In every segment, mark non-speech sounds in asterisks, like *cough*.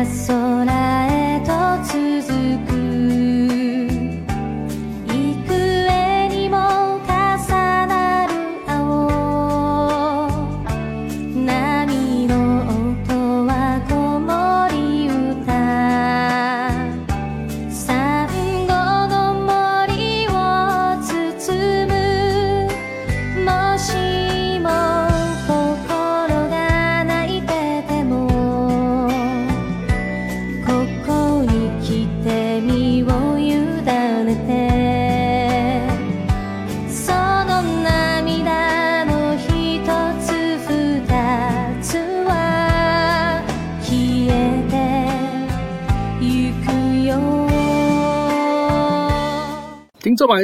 corazón.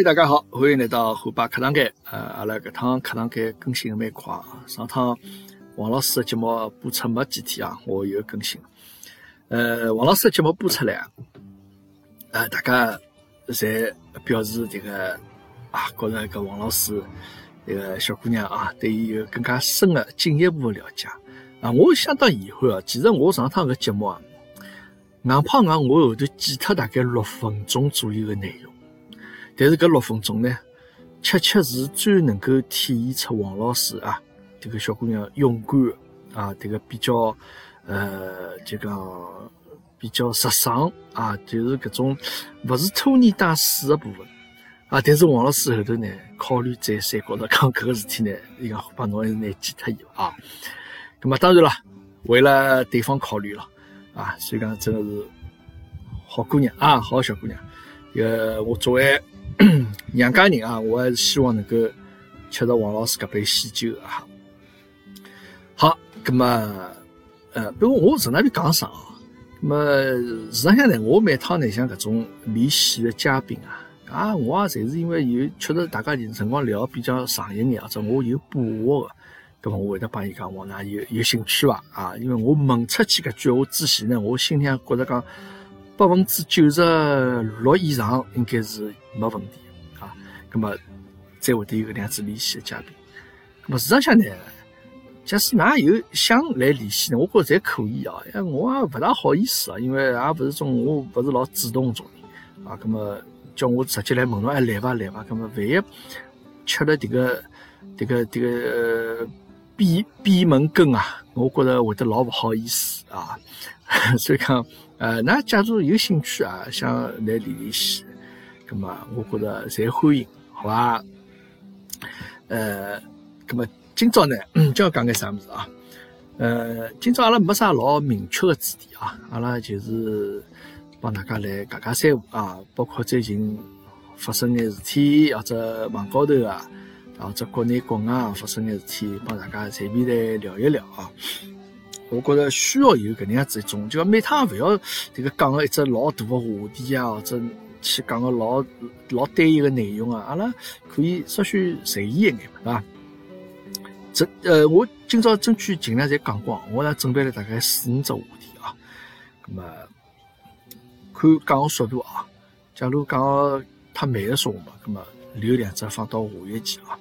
大家好，欢迎来到虎爸课堂间。呃，阿拉搿趟课堂间更新的蛮快啊。上趟王老师的节目播出没几天啊，我又更新。呃，王老师的节目播出来啊，呃，大家侪表示这个啊，觉着搿王老师这个小姑娘啊，对伊有更加深的进一步的了解啊。我相当遗憾啊，其实我上趟搿节目啊，硬碰硬我后头剪脱大概六分钟左右的内容。但是搿六分钟呢，恰恰是最能够体现出王老师啊，这个小姑娘勇敢啊，这个比较呃，就讲比较直爽啊，就是搿种勿是拖泥带水的部分啊。但是王老师后头呢，考虑再三，觉着讲搿个事体呢，伊讲把侬还是拿记脱伊啊。咁么当然了，为了对方考虑了啊，所以讲真的是好姑娘啊，好小姑娘。呃，我作为 *coughs* 娘家人啊，我还是希望能够吃到王老师搿杯喜酒啊。好，葛么，呃，不过我从哪里讲啥啊？葛么，实际上呢，我每趟呢像搿种连线的嘉宾啊，啊，我也侪是因为有确实大家辰光聊比较长一眼，或者我有把握个，葛么我会得帮伊讲，我㑚有有兴趣伐？啊，因为我问出去搿句话之前呢，我心里向觉着讲。百分之九十六以上应该是没问题啊，那么再会得有搿能样子联系的嘉宾。那么市场上呢，假使㑚有想来联系呢，我觉着侪可以啊。哎，我也勿大好意思啊，因为也勿是种我不是老主动种人啊。那么叫我直接来问侬，哎来伐来伐？那么万一吃了迭个迭个迭个闭闭门羹啊，我觉着会得老勿好意思啊。*laughs* 所以讲。呃，那假如有兴趣啊，想来联联系，那么我觉着侪欢迎，好吧？呃，那么今朝呢，就要讲点啥物事啊？呃，今朝阿拉没啥老明确的主题啊，阿拉就是帮大家来讲讲三胡啊，包括最近发生眼事体，或者网高头啊，或者国内国外发生眼事体，帮大家随便来聊一聊啊。我觉着需要有搿能样子一种，就讲每趟勿要迭个讲个一只老大个话题啊，或者去讲个老老单一个内容啊，阿拉可以稍许随意一眼，对伐？这呃，我今朝争取尽量侪讲光，我呢准备了大概四五只话题啊，咁么看讲个速度啊，假如讲个太慢个说话嘛，咁么留两只放到下一期啊。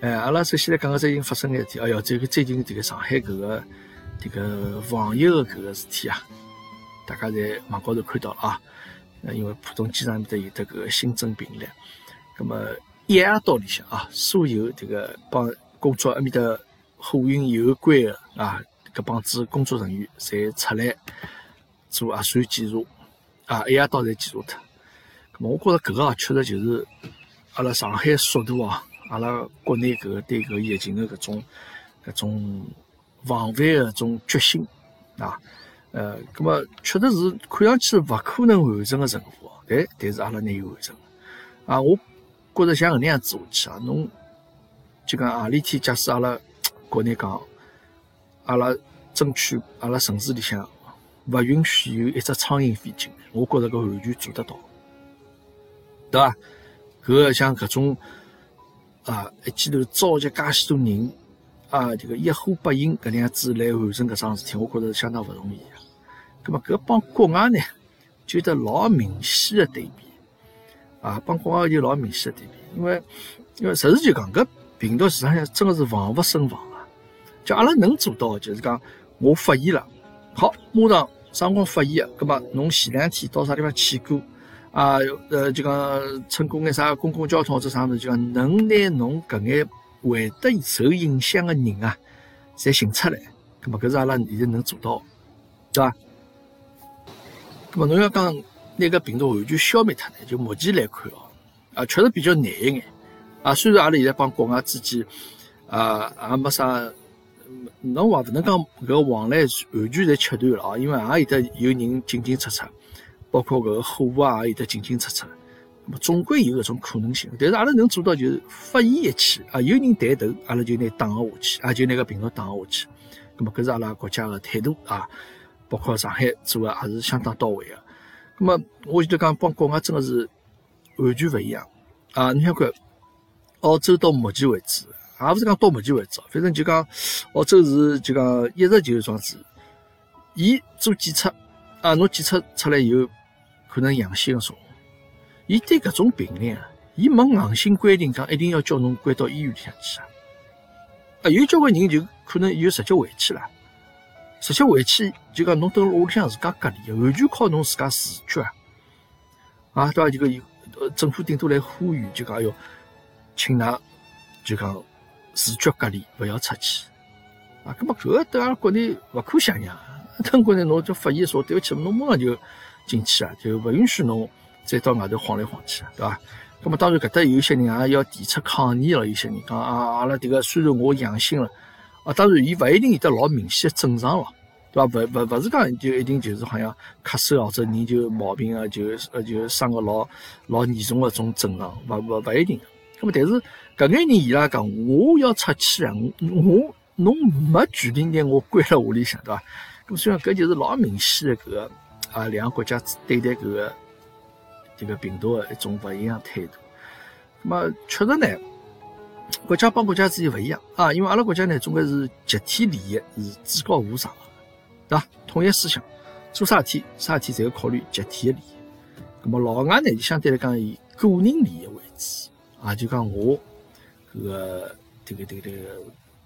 哎，阿拉首先来讲个最近发生个事体，哎哟，这个最近这个上海搿个。这个防疫的搿个事体啊，大家在网高头看到啊。呃，因为浦东机场面搭有得搿个新增病例，葛么一夜到里向啊，所有这个帮工作埃面搭货运有关的啊，搿帮子工作人员侪出来做核酸检查啊，一夜到侪检查脱。葛么我觉着搿个啊，确实就是阿拉上海速度啊，阿拉国内搿个对搿疫情的搿种搿种。防范的种决心啊，呃，咁么确实是看上去勿可能完成的任务，但但是阿拉能完成啊。我觉着像搿能样做下去啊，侬就讲何里天假使阿拉 *tsk* 国内讲，阿拉争取阿拉城市里向勿允许有一只苍蝇飞进，我觉着搿完全做得到，对伐？搿像搿种啊，一记头召集介许多人。啊，这个一呼百应搿能样子来完成搿桩事体，我觉着是相当勿容易个。葛末搿帮国外呢，就得老明显的对比。啊，帮国外就老明显的对比，因为因为实事求是讲，搿病毒实际上真的是防勿胜防啊。就阿拉能做到，就是讲我发现了，好，马上啥辰光发现个，葛末侬前两天到啥地方去过啊？呃，就讲乘过眼啥公共交通或者啥物事，就讲能拿侬搿眼会得受影响的人啊，侪寻出来，葛末搿是阿拉现在能做到，对伐？葛末侬要讲拿搿病毒完全消灭脱呢？就目前来看哦，啊，确实比较难一眼。啊，虽然阿拉现在帮国外之间啊也没啥。侬话勿能讲搿往来完全侪切断了啊，因为也有得有人进进出出，包括搿个货物啊也有得进进出出，么总归有搿种可能性。但是阿拉能做到就是发现一起啊，有人带头，阿拉就拿打下去，啊就拿个病毒打下去。那么搿是阿拉国家个态度啊，包括上海做个也是相当到位个。咁么我就讲帮国外真个是完全勿一样啊！你想看，澳洲到目前为止。也勿是讲到目前为止，反正就讲澳洲是就讲一直就是桩子，伊做检测啊，侬检测出来以后可能阳性个说，伊对搿种病例啊，伊没硬性规定讲一定要叫侬关到医院里向去啊，啊有交关人就可能以后直接回去了，直接回去就讲侬蹲屋里向自家隔离，完全靠侬自家自觉啊，啊对伐？就个有政府顶多来呼吁，就讲要请㑚就讲。自觉隔离，勿要出去啊！搿么搿个对阿拉国内勿可想象，*laughs* 等国内侬就发现说对勿起，侬马上就进去啊，就勿允许侬再到外头晃来晃去，对伐？那么当然搿搭有些人也要提出抗议了，有些人讲啊，阿拉迭个虽然我阳性了啊，当然伊勿一定有得老明显的症状咯，对伐？勿勿勿是讲就一定就是好像咳嗽或者人就毛病啊，就呃就生个老老严重个种症状，勿勿勿一定。那么但是。搿眼人伊拉讲，我要出去啊！我侬没权利拿我关辣屋里向，对伐？咁虽然搿就是老明显的搿个啊，两个国家对待搿个这个病毒的一种勿一样态度。那么确实呢，国家帮国家之间勿一样啊，因为阿拉国家呢，总归是集体利益是至高无上的，对伐？统一思想，做啥事体啥事体侪要考虑集体的利益。那么老外呢，就相对来讲以个人利益为主啊，就讲我。搿个这个这个这个，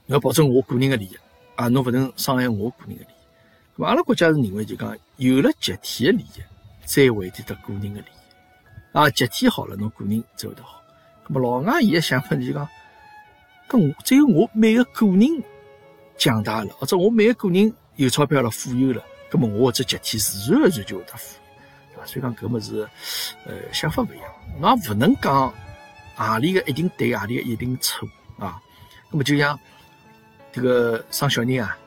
要保证我个人的利益啊，侬勿能伤害我个人的利益。咁阿拉国家是认为就讲，有了集体的利益，才会得个人的利益啊。集体好了，侬个人才会得好。咁么老外伊个想法就讲，咁只有我每个个人强大了，或者我每个个人有钞票了、富有了，咁么我这集体自然而然就会得富有，对伐？所以讲搿么是呃想法勿一样，那勿能讲。何里个一定对，何里个一定错啊？那么就像这个生小人啊，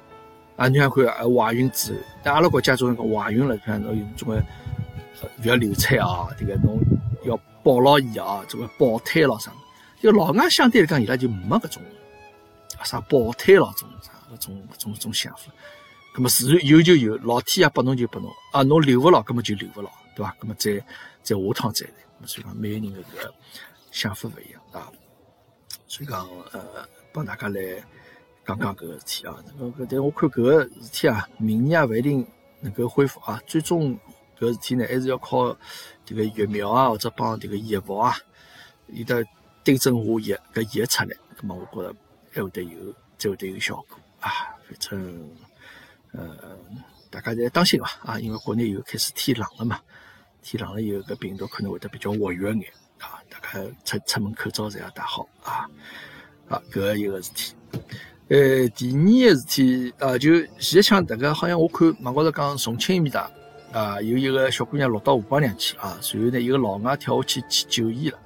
啊，你看看，怀孕之后，但阿拉国家总讲怀孕了，看侬总归不要流产啊，这个侬要保牢伊啊，这个保胎咯啥？就老外相对来讲，伊拉就没搿种啥保胎咯，种啥搿种搿种种想法。那么自然有就有，老天爷拨侬就拨侬啊，侬留勿牢，根本就留勿牢，对伐？那么再再下趟再来，所以讲每个人的搿个。想法勿一样啊，所以讲呃，帮大家来讲讲搿个事体啊。搿个但我看搿个事体啊，明年也勿一定能够恢复啊。最终搿事体呢，还是要靠迭个疫苗啊，或者帮迭个药物啊，有得对症下药搿药出来，葛末我觉着还会得有，才会得有效果啊。反正呃，大家侪当心伐啊，因为国内又开始天冷了嘛，天冷了以后搿病毒可能会得比较活跃眼。啊。大家，出出门口罩侪要戴好啊！啊，搿个一个事体。呃，第二个事体啊，就前一枪，大家好像我看网高头讲重庆埃面搭啊，有一个小姑娘落到河浜里去啊，随后呢，一个老外跳下去去救伊了。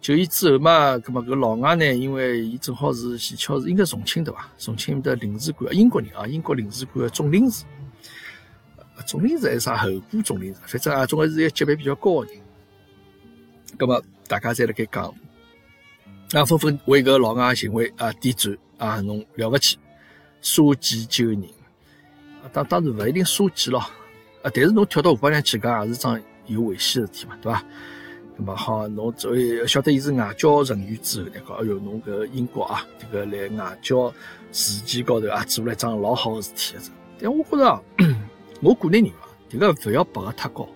救伊之后嘛，葛末搿老外呢，因为伊正好是前桥是应该重庆对伐？重庆面的领事馆，英国人啊，英国领事馆的总领事，总领事还是啥候补总领事，反正啊，总归是一个级别比较高的人。葛末。大家侪辣盖讲，啊，纷纷为搿老外行为啊点赞啊，侬了勿起，杀鸡救人，当当然勿一定杀鸡咯，啊，但是侬跳到河浜里去，搿也是桩有危险的事体嘛，对伐？那么好，侬作为晓得伊是外交人员之后，讲哎哟，侬搿英国啊，这个来外交事件高头啊，做了一桩老好的事体，但我觉着，我个人认为，这个勿要拔得太高。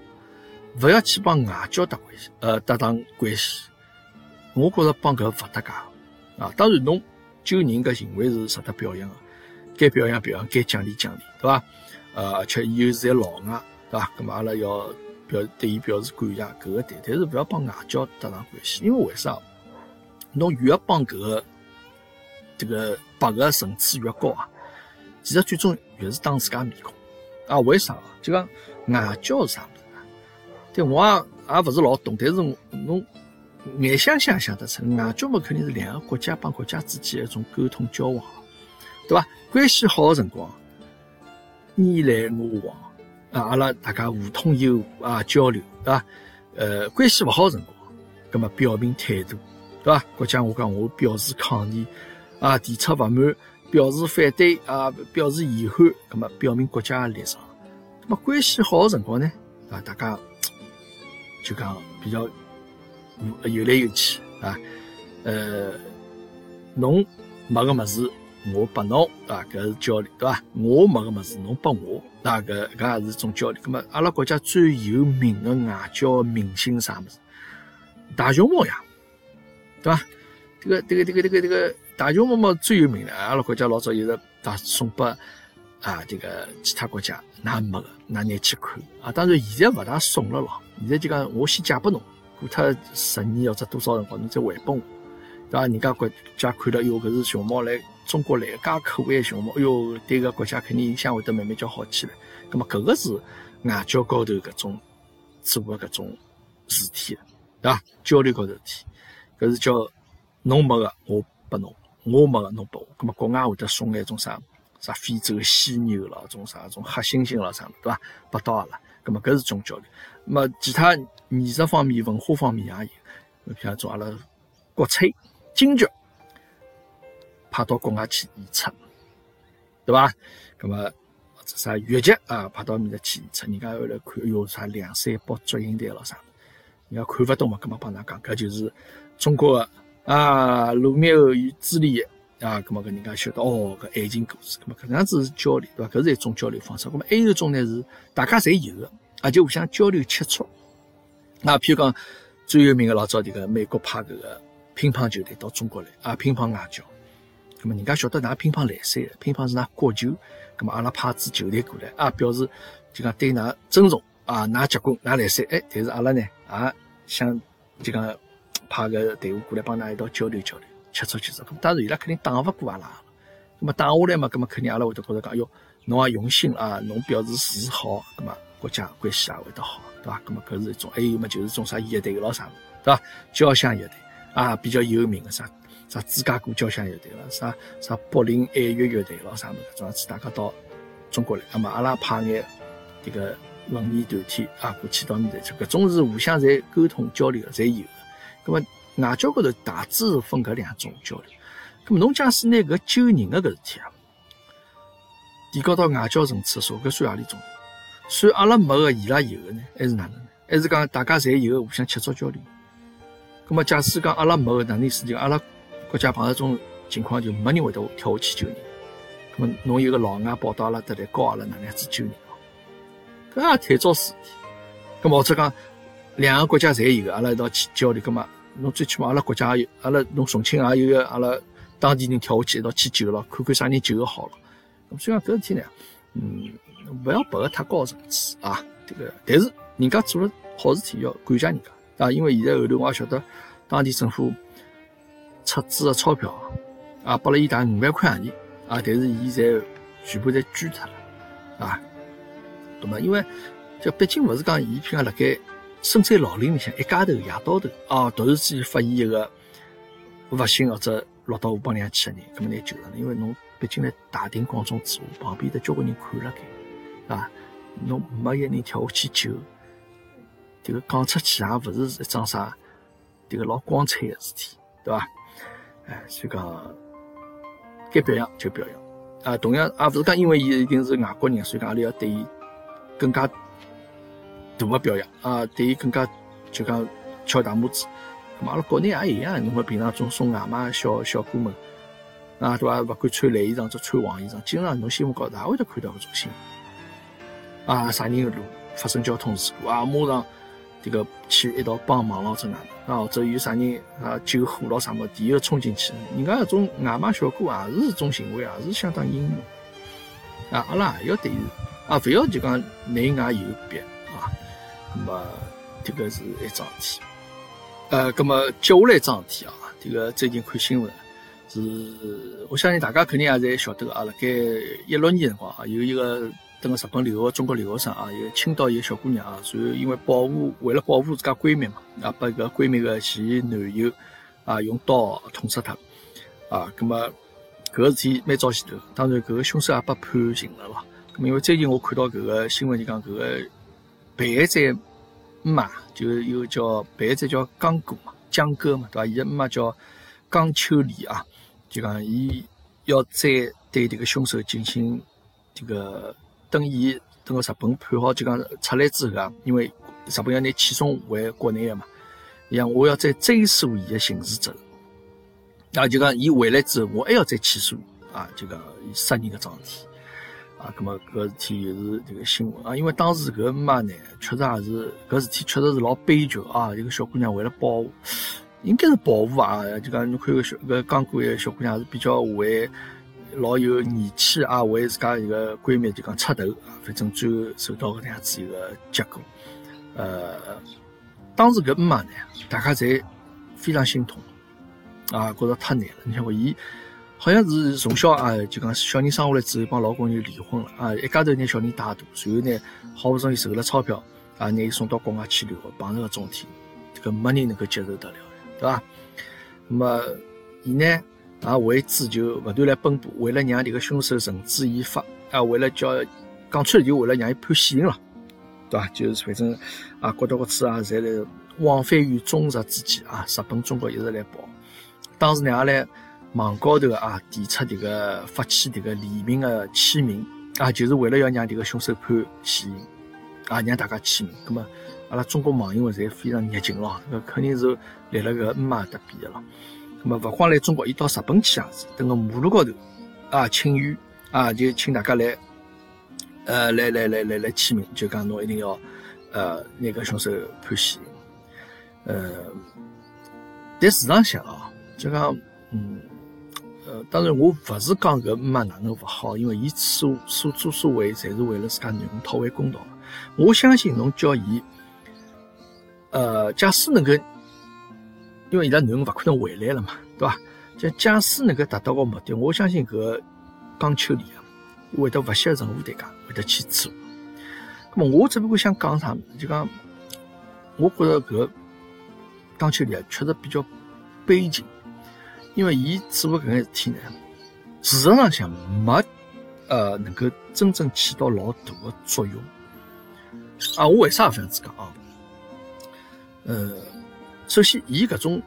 勿要去帮外交搭关系，呃，搭档关系。我觉着帮搿勿搭界啊。当然，侬救人搿行为是值得表扬个，该表扬表扬，该奖励奖励，对伐？呃，而且伊又是在老外，对伐？咁么阿拉要表对伊表示感谢，搿个对，但是勿要帮外交搭上关系，因为为啥？侬越帮搿个这个白个层次越高啊，其实最终越是当自家面孔啊？为啥？就讲外交是啥物事？对我也勿是老懂，但是侬眼想想想得出，外交嘛肯定是两个国家帮国家之间一种沟通交往，对伐？关系好个辰光，你来我往啊，阿拉大家互通有无啊，交流，对伐？呃，关系勿好个辰光，葛么表明态度，对伐？国家我讲我表示抗议啊，提出勿满，表示反对啊，表示遗憾，葛么表明国家立场。那么关系好个辰光呢，啊，大家。就讲比较有来有去啊，呃，侬没个么子，我拨侬对啊，搿是交流对伐？我没个么子，侬拨我，那搿搿也是一种交流。葛末阿拉国家最有名个外交明星啥物事？大熊猫呀，对伐？这个这个这个这个这个大熊猫嘛最有名了，阿拉国家老早一直打送拨啊，这个其他国家，那没个，那拿去看啊。当然现在勿大送了咯。现在就讲，我先借拨侬，过脱十年或者多少辰光，侬再还拨我，对伐？人家国家看了，哟，搿是熊猫来中国来，介可爱个熊猫，哎哟，对个国家肯定影响会得慢慢叫好起来。葛末搿个是外交高头搿种做个搿种事体，对伐？交流高头事体，搿是叫侬没个我拨侬，我没个侬拨我。葛末国外会得送眼种啥啥非洲犀牛咯，种啥种黑猩猩咯啥对伐？拨到阿拉，葛末搿是种交流。么其他艺术方面、文化方面也有，比方说阿拉国粹、京剧派到国外去演出，对伐？咁么啥越剧啊，派到面搭去演出，人家后来看，哟啥梁山伯、祝英台咯啥，人家看勿懂嘛，咁么帮㑚讲，搿就是中国个啊，罗密欧与朱丽叶啊，咁么搿人家晓得哦，搿爱情故事，咁么搿样子是交流，对伐？搿是一种交流方式。咁么还有一种呢是大家侪有个。而且互相交流切磋，那譬如讲最有名个老早迭个美国派搿个乒乓球队到中国来啊，乒乓外交，咁么人家晓得㑚乒乓来塞，乒乓是㑚国球，咁么阿拉派支球队过来啊，表示就讲对㑚尊重啊，㑚结棍，㑚来塞，哎，但是阿拉呢也想就讲派个队伍过来帮㑚一道交流交流，切磋切磋，当然伊拉肯定打勿过阿拉，咁么打下来嘛，咁么肯定阿拉会得觉着讲，哟，侬也用心啊，侬表示示好，咁么。国家关系也会得好，对伐？咁么搿是一种，还有么就是种啥乐队咯啥，对伐？交响乐队啊，比较有名的啥啥芝加哥交响乐队了，啥啥柏林爱乐乐队咯啥么搿种样子，大家到中国来，那么阿拉派眼这个文艺团体啊过去到面搭去，搿种是互相在沟通交流的，侪有的。咁么外交高头大致是分搿两种交流。咁么侬假使拿搿救人的搿事体啊，提高到外交层次的时候，搿算何里种？算阿拉没个，伊拉有个呢，还是哪能呢？还是讲大家侪有个互相切磋交流？咁么假使讲阿拉没个，哪能意思？就阿拉国家碰到这种情况，就没人会得跳下去救人。咁么侬有个老外跑到阿拉搭来教阿拉哪能样子救人哦？搿也太早事体。咁么或者讲两个国家侪有，阿拉一道去交流，咁么侬最起码阿拉国家也有，阿拉侬重庆也有个阿拉当地人跳下去一道去救了，看看啥人救个好了。咁所以讲搿事体呢，嗯。勿要拔个太高层次啊！这个，但是人家做了好事体，要感谢人家啊！因为现在后头我也晓得，当地政府出资的钞票啊，拨了伊大五万块洋钿啊，但是伊侪全部侪捐脱了啊！那么，因为这毕竟勿是讲伊譬如辣盖深山老林里向一家头夜到头啊，突然之间发现一个不幸或者落到河浜里向去的人，搿么拿救上了，因为侬毕竟在大庭广众之下，旁边的交关人看了该。啊，侬没一人跳下去救，这个讲出去也勿是一桩啥，这个老光彩的事体，对伐？哎，所以讲该表扬就表扬。啊，同样也勿是讲因为伊一定是外国人，所以讲阿拉要对伊更加大的表扬啊，对伊更加就讲敲大拇指。咁阿拉国内也一样，侬看平常总送外卖小小哥们啊，对伐？勿管穿蓝衣裳，或穿黄衣裳，经常侬新闻高头也会得看到搿种新闻。啊，啥人路发生交通事故啊，马上这个去一道帮忙咯，这哪能啊？或者有啥人啊救火咯啥么，第一个冲进去，人家搿种外卖小哥也是一种行为，也是相当英勇啊。阿拉也要对伊啊，勿要就讲内外有别啊。那么这个是一桩事体。呃，那么接下来一桩事体啊，这个最近看新闻是，我相信大家肯定也侪晓得啊，辣盖一六年辰光啊，有一个。等个日本留学中国留学生啊，有青岛一个小姑娘啊，然后因为保护为了保护自家闺蜜嘛，啊，把搿闺蜜个前男友啊用刀捅死脱，啊，葛么搿个事体蛮早前头，当然搿个凶手也被判刑了咯。咁因为最近我看到搿个新闻就讲搿个备案仔妈，就有叫被害者叫江哥嘛，江哥嘛，对伐？伊个妈叫江秋丽啊，就讲伊要再对迭个凶手进行这个。等伊等个日本判好，就讲出来之后啊，因为日本要拿起诉回国内个嘛，伊讲我要再追溯伊个刑事责任，啊，就讲伊回来之后，我还要再起诉啊，就讲杀人个桩事体，啊，咁么搿事体又是这个新闻。啊，因为当时搿妈呢，确实也是搿事体确实是老悲剧。啊，一个小姑娘为了保护，应该是保护啊，就讲侬看个小搿刚过一个小姑娘是比较为。老有义气啊，为自家一个闺蜜就讲出头，反正最后受到搿能样子一个结果。呃，当时搿妈呢，大家侪非常心痛啊，觉着太难了。你想伊好像是从小啊，就讲小人生下来之后，帮老公就离婚了啊，一家头拿小人带大，随后呢，好不容易筹了钞票啊，拿伊送到国外去留学，碰着搿种事体，这个没人能够接受得了，对伐？那么伊呢？啊，为此就不断来奔波，为了让这个凶手绳之以法，啊，为了叫讲出来就为了让伊判死刑了，对吧？就是反正啊，各到各处啊，侪来往返于中日之间啊，日本、中国一直来跑。当时呢，也来网高头啊，提出这个发起这个联名的签名啊，就是为了要让这个凶手判死刑啊，让大家签名。那么，阿拉中国网友们侪非常热情咯，那肯定是立了个马德比的了。那么勿光来中国，伊到日本去也是，等个马路高头啊，请愿啊，就请大家来，呃，来来来来来签名，就讲侬一定要呃那个凶手判死刑。呃，但事实上啊，就讲嗯呃，当然我勿是讲搿妈哪能勿好，因为伊所所作所为，侪是为了自家囡恩讨回公道。我相信侬叫伊，呃，假使能够。因为伊拉囡恩勿可能回来了嘛，对伐？就假使能够达到个目的，我相信搿个江秋丽啊，会得勿惜任何代价会得去做。那么我只不过想讲啥，就讲，我觉着搿江秋丽啊，确实比较悲情，因为伊做搿个事体呢，事实上想没呃能够真正起到老大的作用。啊，我为啥这样子讲啊？呃。首先，伊搿种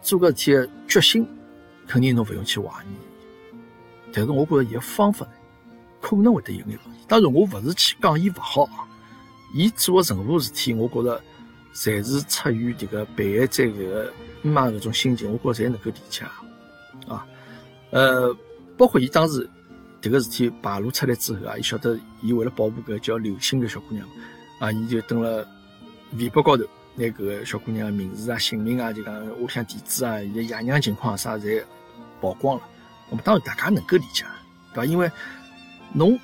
做搿事体的决心，肯定侬勿用去怀疑。但是，我觉着伊个方法呢，可能会得有眼问题。当然，我勿是去讲伊勿好。伊做的任何事体，我觉着侪是出于迭个被害者搿个妈搿种心情，我觉着侪能够理解啊。呃，包括伊当时迭个事体败露出来之后啊，伊晓得伊为了保护搿叫刘星个小姑娘啊，伊就登了微博高头。拿搿个小姑娘的名字啊、姓名啊，就讲屋里向地址啊、伊个爷娘情况啥，侪曝光了。那么当然大家能够理解，对伐？因为侬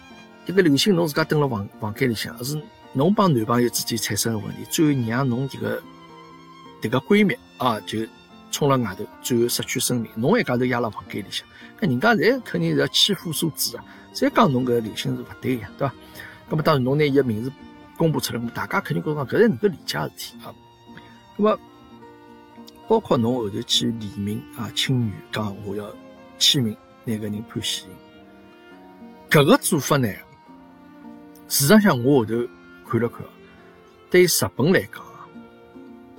一个刘星，侬自家蹲辣房房间里向，是侬帮男朋友之间产生的问题，最后让侬这个迭个闺蜜啊，就冲了外头，最后失去生命。侬一家头压辣房间里向，那人家侪肯定是要千夫所指啊，侪讲侬搿刘星是勿对个，对伐？那么当然侬拿伊个名字公布出来，大家肯定觉着搿是能够理解个事体啊。那么，包括侬后头去联名啊，请愿讲我要签名，那个人判死刑，搿个做法呢，事实上我后头看了看，对于日本来讲，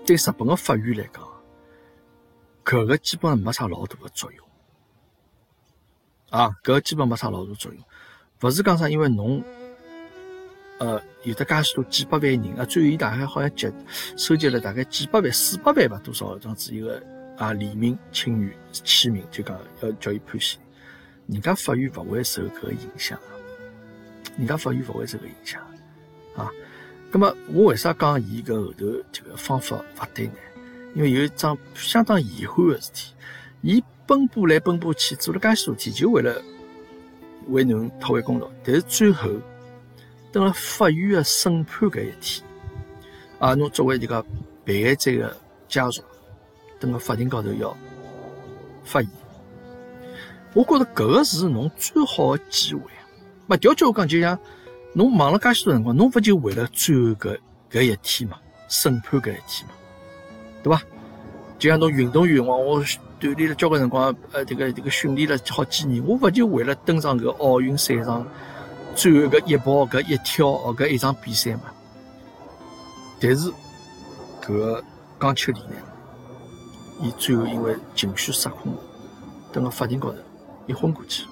对日本的法院来讲，搿个基本上没啥老大的作用，啊，搿个基本没啥老大作用，勿是讲啥，因为侬。呃，有的介许多几百万人啊，最后伊大概好像集收集了大概几百万、四百万吧，多少这样子一个啊联名请愿签名，就讲要叫伊判刑，人家法院勿会受搿个影响，人家法院勿会受搿个影响啊。那么我为啥讲伊搿后头这个方法勿对呢？因为有一桩相当遗憾的事体，伊奔波来奔波去做了介许多事体，就为了为侬讨回公道，但是最后。等了法院的审判搿一天，啊，侬作为这个被害者的家属，等个法庭高头要发言。我觉着搿个是侬最好的机会。没调句话讲，就像侬忙了介许多辰光，侬勿就为了最后搿搿一天嘛，审判搿一天嘛，对伐？就像侬运动员，我我锻炼了交关辰光，呃，这个这个训练了好几年，我勿就为了登上搿奥运赛场最后搿一跑、搿一跳、哦搿一场比赛嘛？但是搿个江秋丽呢，伊最后因为情绪失控，蹲辣法庭高头，伊昏过去。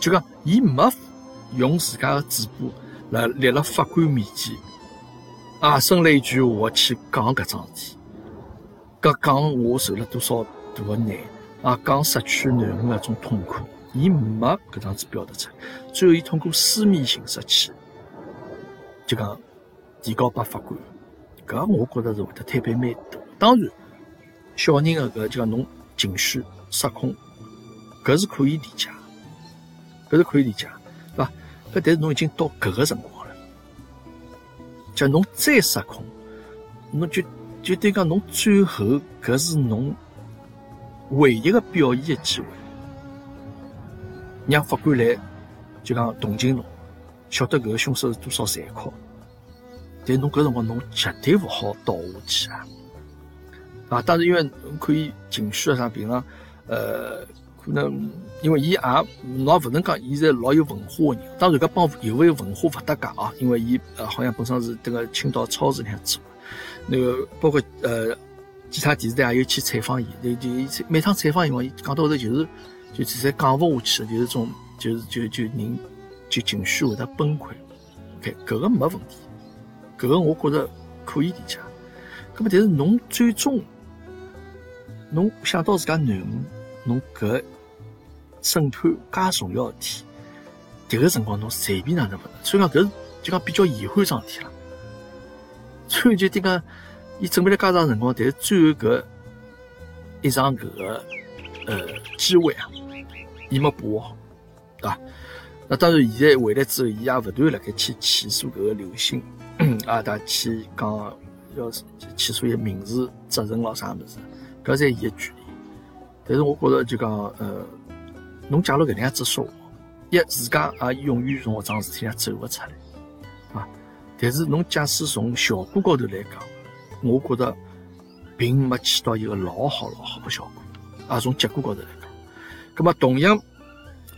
就讲，伊没用自家的嘴巴来立辣法官面前，啊，声泪俱下去讲搿桩事体，搿讲我受了多少大的难，啊，讲失去囡恩搿种痛苦，伊没搿样子表达出来。最后，伊通过书面形式去，就讲提告拨法官。搿我觉着是会得推倍蛮多。当然，小人的搿就讲侬情绪失控，搿是可以理解。搿是可以理解，对伐？搿但是侬已经到搿个辰光了，叫侬再失控，侬就就等于讲侬最后搿是侬唯一个表现的机会，让法官来就讲同情侬，晓得搿个凶手是多少残酷，但侬搿辰光侬绝对勿好倒下去啊！啊，当然因为可以情绪啊啥平常呃。可能因为伊也，侬也勿能讲伊是老有文化个人。当然，搿帮有勿有文化勿搭界啊。因为伊呃，好像本身是迭个青岛超市里向做。那个包括呃，其他电视台也有去采访伊。就就每趟采访伊话，伊讲到后头就是，就实在讲勿下去了，就是种，就是就就人就情绪会得崩溃。OK，搿个没问题，搿个我觉着可以理解。搿么但是侬最终，侬想到自家囡恩，侬搿。审判介重要事体，迭个辰光侬随便哪能勿能？所以讲搿是就讲比较遗憾桩事体了。所以就点讲，伊准备了介长辰光，但是最后搿一场搿个呃机会啊，伊没把握好，对伐？那当然，现在回来之后，伊也勿断辣盖去起诉搿个刘鑫，啊，他去讲要起诉伊民事责任咯啥物事，搿在伊个权利。但是我觉着就讲呃。侬假如搿能样子说，一自家也永远从搿桩事体上走勿出来，啊！但是侬假使从效果高头来讲，我觉得并没起到一个老好老好的效果，啊！从结果高头来讲，那么同样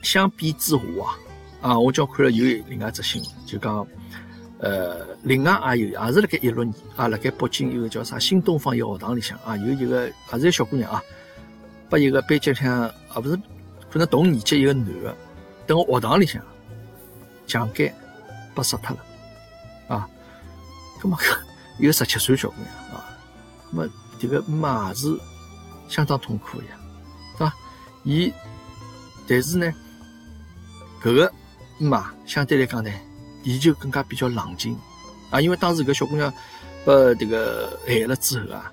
相比之下啊，啊！我叫看了有另外一只新闻，就讲呃，另外也有，也是辣盖一六年啊，辣盖北京有个叫啥新东方一个学堂里向啊，有一个也是个小姑娘啊，把一个班级里向啊，不是。可能同年级一个男的，等我学堂里向强奸，被杀脱了，啊，那么 *laughs* 一个十七岁小姑娘啊，那么这个妈是相当痛苦呀，伊，但是呢，搿个妈相对来讲呢，伊就更加比较冷静啊，因为当时搿小姑娘被这个害了之后啊，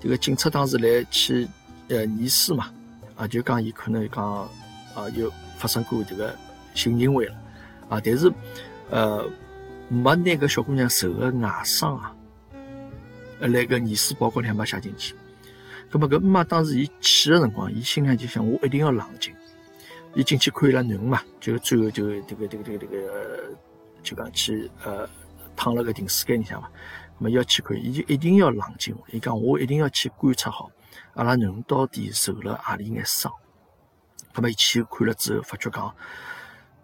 这个警察当时来去呃验尸嘛，啊，就讲伊可能讲。啊，有发生过这个性行为了，啊，但是，呃，没拿个小姑娘受个外伤啊，呃，那个验尸报告里没写进去。那么，搿妈当时伊去的辰光，伊心里就想，我一定要冷静。伊进去看伊拉囡恩嘛，就最后就这个这个这个这个，就讲去呃躺了个停尸间里向嘛。那么要去看，伊就一定要冷静。伊讲我一定要去观察好，阿拉囡恩到底受了何里眼伤。那么伊去看了之后，发觉讲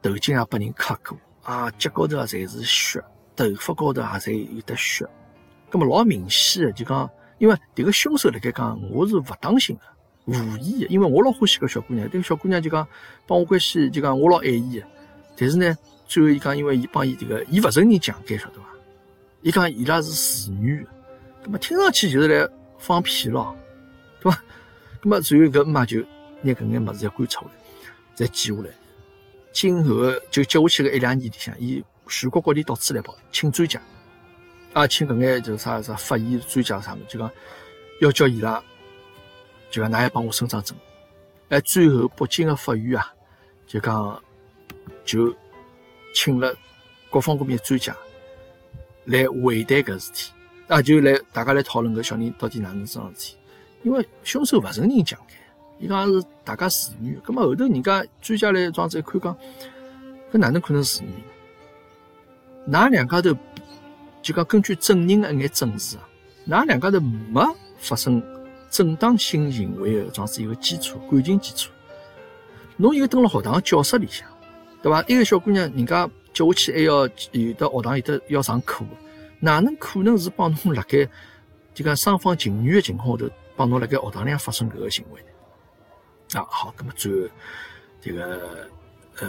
头颈也被人磕过啊，脚高头啊侪是血，头发高头也侪有得血。那么老明显的就讲，因为这个凶手辣盖讲，我是勿当心的，无意的，因为我老欢喜个小姑娘，这个小姑娘就讲帮我关系就讲我老爱伊的，但是呢，最后伊讲因为伊帮伊这个，伊勿承认强奸，晓得伐？伊讲伊拉是自愿的，那么听上去就是来放屁咯，对吧？那么最后搿妈就。拿搿眼物事要观察下来，再记下来。今后就接下去个一两年里向，伊全国各地到处来跑，请专家，啊，请搿眼就啥啥法医专家啥物，就讲要叫伊拉，就讲㑚要帮我伸张正义。哎，最后北京个法院啊，就讲就请了各方各面专家来回答搿事体，啊，就来大家来讨论搿小人到底哪能桩事体。因为凶手勿承认强奸，伊讲是大家自愿。葛末后头人家专家来庄子一看讲，搿哪能可能自愿？㑚两家头就讲根据证人的一眼证词啊，㑚两家头没发生正当性行为的桩子一个基础感情基础。侬又蹲辣学堂教室里向，对伐？一个小姑娘，人家接下去还要有的学堂有的要上课，哪能可能是帮侬辣盖就讲双方情愿的情况下头帮侬辣盖学堂里向发生搿个行为呢？啊，好，葛末最后这个呃，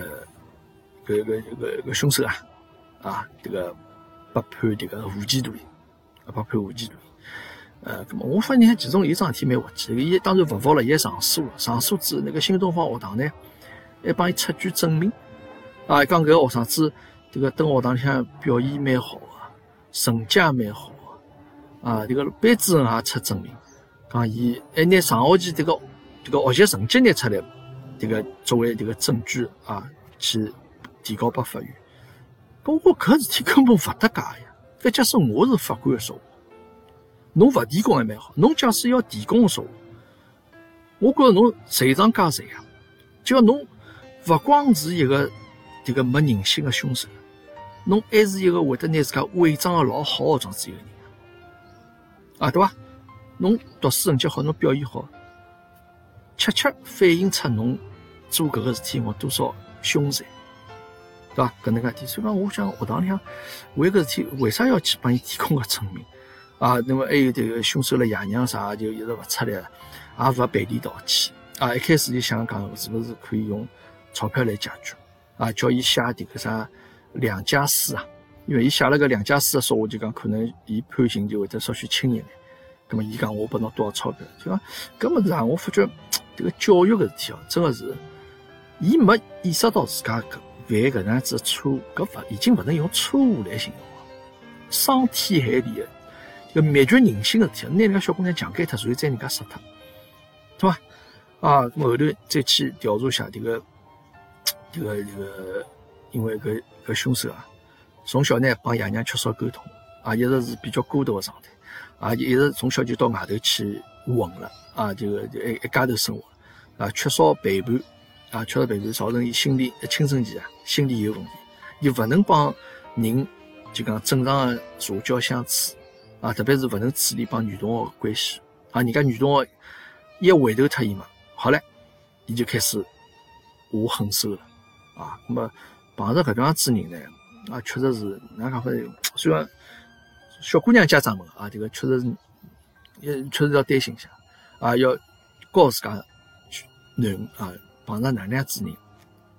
搿个搿个凶手啊，啊，这个被判这个无期徒刑，啊，被判无期徒刑。呃，咁么我发现其中有桩事体蛮滑稽，伊当然勿服了，伊上诉了。上诉之后，那个新东方学堂呢，还帮伊出具证明，啊，讲搿个学生子这个蹲学堂里向表现蛮好啊，成绩也蛮好啊，啊，这个班主任也出证明，讲伊还拿上学期这个这个学习成绩拿出来，这个作为这个证据啊，去提交拨法院。不过搿事体根本勿搭界呀，搿假使我是法官的说话。侬勿提供还蛮好，侬假使要提供说话，我觉着侬罪上加罪啊！就要侬勿光是一个迭个没人性的凶手，侬还是一个会得拿自家伪装的老好的这样子一个人啊，对伐？侬读书成绩好，侬表现好，恰恰反映出侬做搿个事体我多少凶残，对伐？搿能介点，所以讲，我想学堂里向为搿事体，为啥要去帮伊提供个证明？啊，那么还有迭个凶手的爷娘啥，就一直勿出来，也勿赔礼道歉。啊，一开始就想讲是不是可以用钞票来解决？啊，叫伊写迭个啥两家书啊，因为伊写了个两家书的说话，就讲可能伊判刑就会得稍许轻一点。那么伊讲我拨侬多少钞票？就讲搿么子啊我发觉迭个教育搿事体哦，真个是，伊没意识到自家搿犯搿样子错误，搿勿已经勿能用错误来形容了，伤天害理的。要灭绝人性的事体，拿人家小姑娘强奸脱，然后再人家杀脱，对吧？啊，后头再去调查下这个，这个这个，因为搿搿凶手啊，从小呢帮爷娘缺少沟通，啊，一直是比较孤独的状态，啊，一直从小就到外头去混了，啊，这个一一家头生活，啊，缺少陪伴，啊，缺少陪伴，造成伊心理青春期啊，心理有问题，伊勿能帮人就讲正常的社交相处。啊，特别是勿能处理帮女同学关系，啊，人家女同学一回头脱伊嘛，好嘞，伊就开始下狠手了，啊，那么碰着搿种样子人呢，啊，确实是哪讲法，虽然小姑娘家长们啊，这个确实是也确实要担心一下，啊，要告自家囡恩啊，碰着哪能样子人，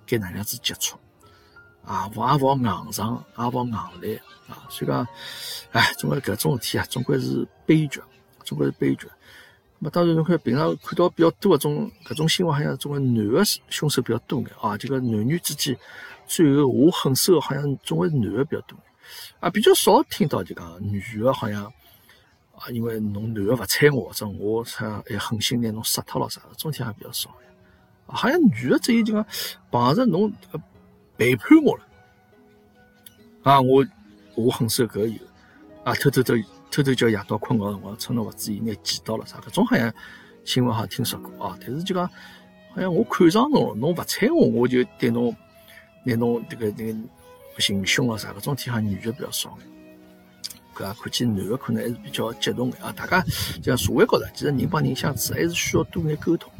该哪能样子接触。啊，勿也勿硬上，也勿硬来啊！所以讲，哎，总归搿种事体啊，总归是悲剧，总归是悲剧。那当然，侬看平常看到比较多搿种搿种新闻，好像总归男个凶手比较多眼啊。这个男女之间最后下狠手，好像总归是男个比较多啊，比较少听到就讲女个好像啊，因为侬男个勿睬我，者我啥还狠心拿侬杀脱了啥，种体还比较少好像女个只有就讲碰着侬。背叛我了啊！我我很受搿有啊，偷偷偷偷偷叫夜到困觉辰光，趁侬勿注意拿挤到了啥？搿种好像新闻好像听说过啊。但是就讲，好像我看上侬了，侬勿睬我，我就对侬拿侬这个那个行凶啊啥？搿种天好像女的比较少。搿啊可见男的可能还是比较激动的啊。大家像社会高头，其实人帮人相处还是需要多眼沟通。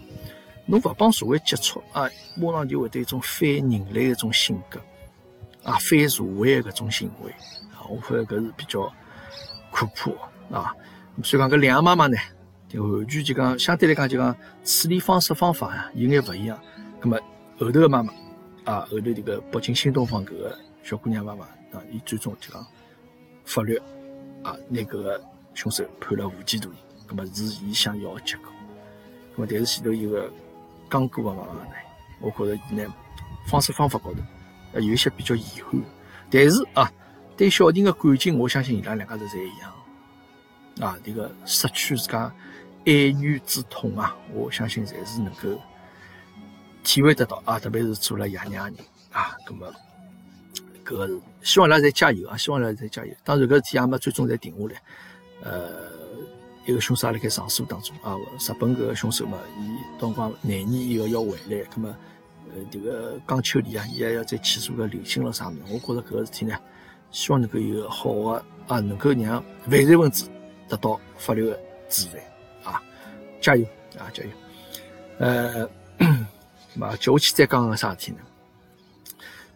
侬勿帮社会接触啊，马上就会得一种反人类的一种性格啊，反社会的搿种行为啊，我觉着搿是比较可怕啊。所以讲搿两个妈妈呢，就完全就讲相对来讲就讲处理方式方法啊有眼勿一样。葛末后头个妈妈啊，后头迭个北京新东方搿个小姑娘妈妈啊，伊最终就讲法律啊，拿搿个凶手判了无期徒刑。葛末是伊想要个结果。葛末但是前头有个。刚过的妈妈呢，我觉着呢方式方法高头呃有一些比较遗憾，但是啊，对小人的感情，我相信伊拉两家头侪一样啊。这个失去自家爱女之痛啊，我相信侪是能够体会得到啊。特别是做了爷娘人啊，那么搿个是，希望伊拉侪加油啊！希望伊拉侪加油。当然搿事体也没最终侪定下来。呃，一个凶手也辣盖上诉当中啊，日本搿个凶手嘛，伊当光廿年以后要回来，葛么呃迭个江秋丽啊，伊还要再起诉个刘鑫了啥物事？我觉着搿个事体呢，希望能够有好个啊，能够让犯罪分子得到法律个制裁啊！加油啊！加油！呃，嘛接下去再讲个啥事体呢？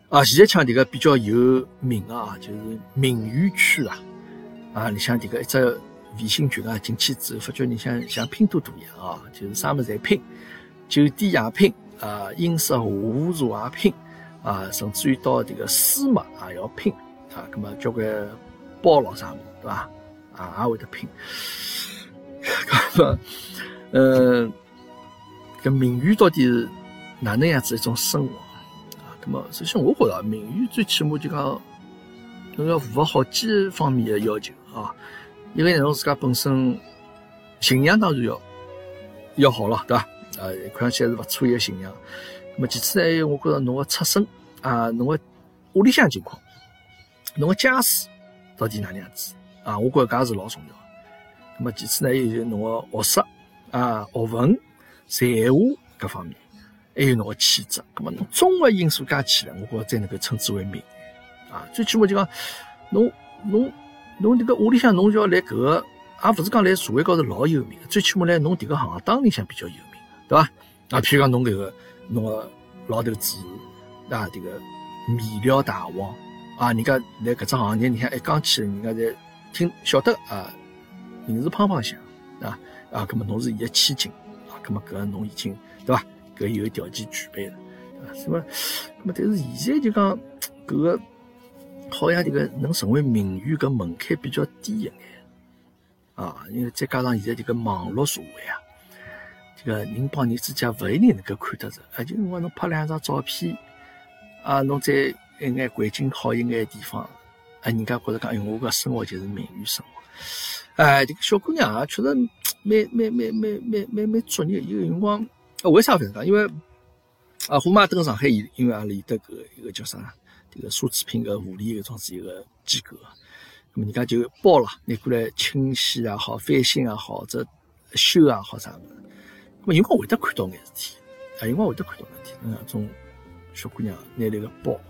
啊，现在讲迭个比较有名啊，就是名媛区啊，啊，里向迭个一只微信群啊，进去之后发觉你像像拼多多一样啊，就是啥物事侪拼，酒店也拼啊，饮食下午茶也拼啊，甚至于到迭个丝袜也要拼啊，葛么交关包咯啥物事对伐？啊，也会得拼，*laughs* 葛么呃，搿名媛到底是哪能样子一种生活？那么，首先我觉着名誉最起码就讲，侬要符合好几方面的要求啊。一个侬自家本身形象当然要要好了，对伐？啊，看上去还是勿错一个形象。那么其次呢，我觉着侬个出身啊，侬个屋里向情况，侬个家世到底哪能样子啊？我觉着搿也是老重要。那么其次呢，就是侬个学识啊、学问、才华各方面。还有侬个气质，那么侬综合因素加起来，我觉着才能够称之为名啊。最起码就讲，侬侬侬迭个屋里向侬就要来搿个，也勿是讲来社会高头老有名，最起码来侬迭个行当里向比较有名，对伐？啊，譬如讲侬搿个侬个老头子啊，迭个面料大王啊，人家来搿只行业里向一讲起来，人家侪听晓得啊，名字胖胖响啊啊，搿么侬是伊个千金啊，咁么搿侬已经对伐？搿有条件具备的，啊，什么？那么但是现在就讲搿个好像迭个能成为名媛搿门槛比较低一眼，啊，因为再加上现在迭个网络社会啊，这个人帮人之间勿一定能够看得着，啊，就辰光侬拍两张照片，啊，侬在一眼环境好一眼地方，啊，人家觉着讲，哎，我搿生活就是名媛生活，哎，这个小姑娘啊，确实 *coughs* 蛮蛮蛮蛮蛮蛮蛮作孽，有辰光。为啥这样？因为啊，虎妈登上海，因为阿里的个一个叫啥，这个奢侈品个护理个种子一个机构，那么人家就包了，你过来清洗也好，翻新也好，或者修也好啥物事，那么有光会得看到眼事体，啊，有光会得看到眼事体，那种小姑娘拿来个包，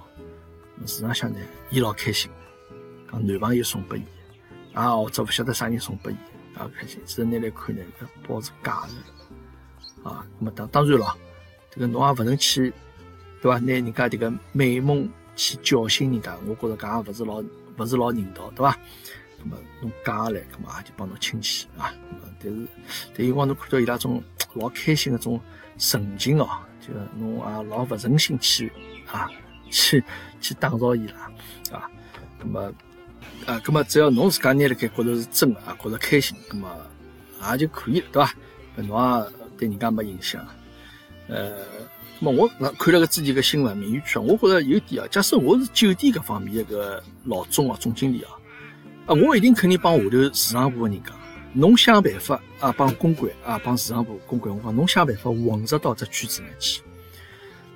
市场上呢，伊老开心，讲男朋友送拨伊，啊，或者勿晓得啥人送拨伊，啊，开心，只是拿来看呢，搿包是假的。啊，那么当当然了，这个侬也勿能去，对伐？拿人家这个美梦去侥幸人家，我觉着讲也勿是老勿是老人道，对伐？那么侬假来，搿么也就帮侬亲戚啊。但是，但有光侬看到伊拉种老开心个种神情哦，就侬也老勿忍心去啊，去去打扰伊拉啊。那么啊，那么只要侬自家拿辣盖觉着是真个啊，觉着开心，那么也就可以了，对伐？侬也。对人家没影响，呃，么我看了个之前个新闻，名誉区，我觉着有点啊。假设我是酒店搿方面一个老总啊，总经理啊，啊，我一定肯定帮下头市场部个人讲，侬想办法啊，帮公关啊，帮市场部公关，我讲侬想办法混入到这圈子里去。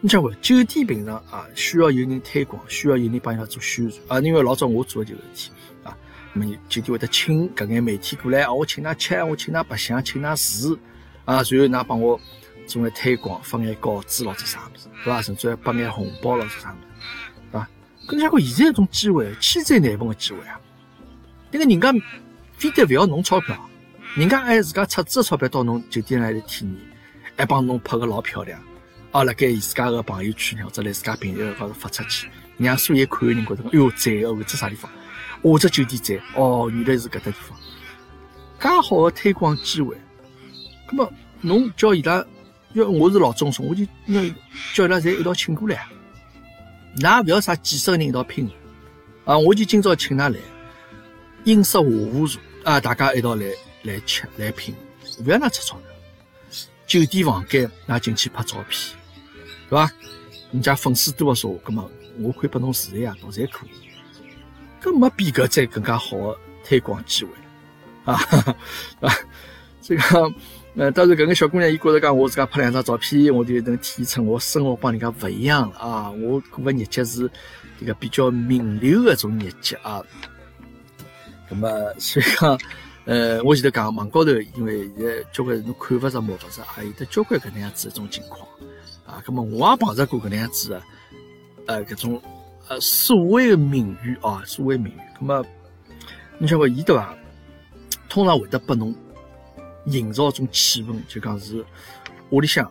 你讲话酒店平常啊，需要有人推广，需要有人帮伊拉做宣传啊。因为老早我做的就是事体啊，那么酒店会得请搿眼媒体过来啊，我请㑚吃，我请㑚白相，请㑚住。啊，随后㑚帮我做眼推广，发眼稿子咯，做啥物事，对伐？甚至还发眼红包咯，做啥物事，对伐？跟你讲，现在一种机会，千载难逢个机会啊！那个人家非得勿要侬钞票，人家还自家出资个钞票到侬酒店来体验，还帮侬拍个老漂亮，啊，辣盖自家个朋友圈或者辣自家平台高头发出去，让所有看个人觉得，哎哟，赞哦，搿只啥地方？哦，这酒店赞，哦，原来是搿搭地方，介好个推广机会。那么，侬叫伊拉，要我是老总，我就要叫伊拉侪一道请过来。㑚勿要啥几十个人一道拼啊！我就今朝请㑚来，饮食下午茶啊，大家一道来来吃来拼，勿要㑚出钞票。酒店房间㑚进去拍照片，对伐？人家粉丝多个说，葛么我可以拨侬住一夜到，侪可以。搿没比搿再更加好个推广机会啊！啊，这个。呃，当然，搿个小姑娘伊觉着讲，我自家拍两张照片，我就能体现出我生活帮人家勿一样了啊！我过个日脚是这个比较名流的种日脚啊。那么，所以讲，呃，我前头讲网高头，因为现在交关侬看勿着摸勿着，啊，有的交关搿能样子一种情况啊。那么，我也碰着过搿能样子的，呃，搿种呃所谓的名誉啊，所谓名誉。那么，你晓得伊对伐？通常会得拨侬。营造一种气氛，就讲是屋里向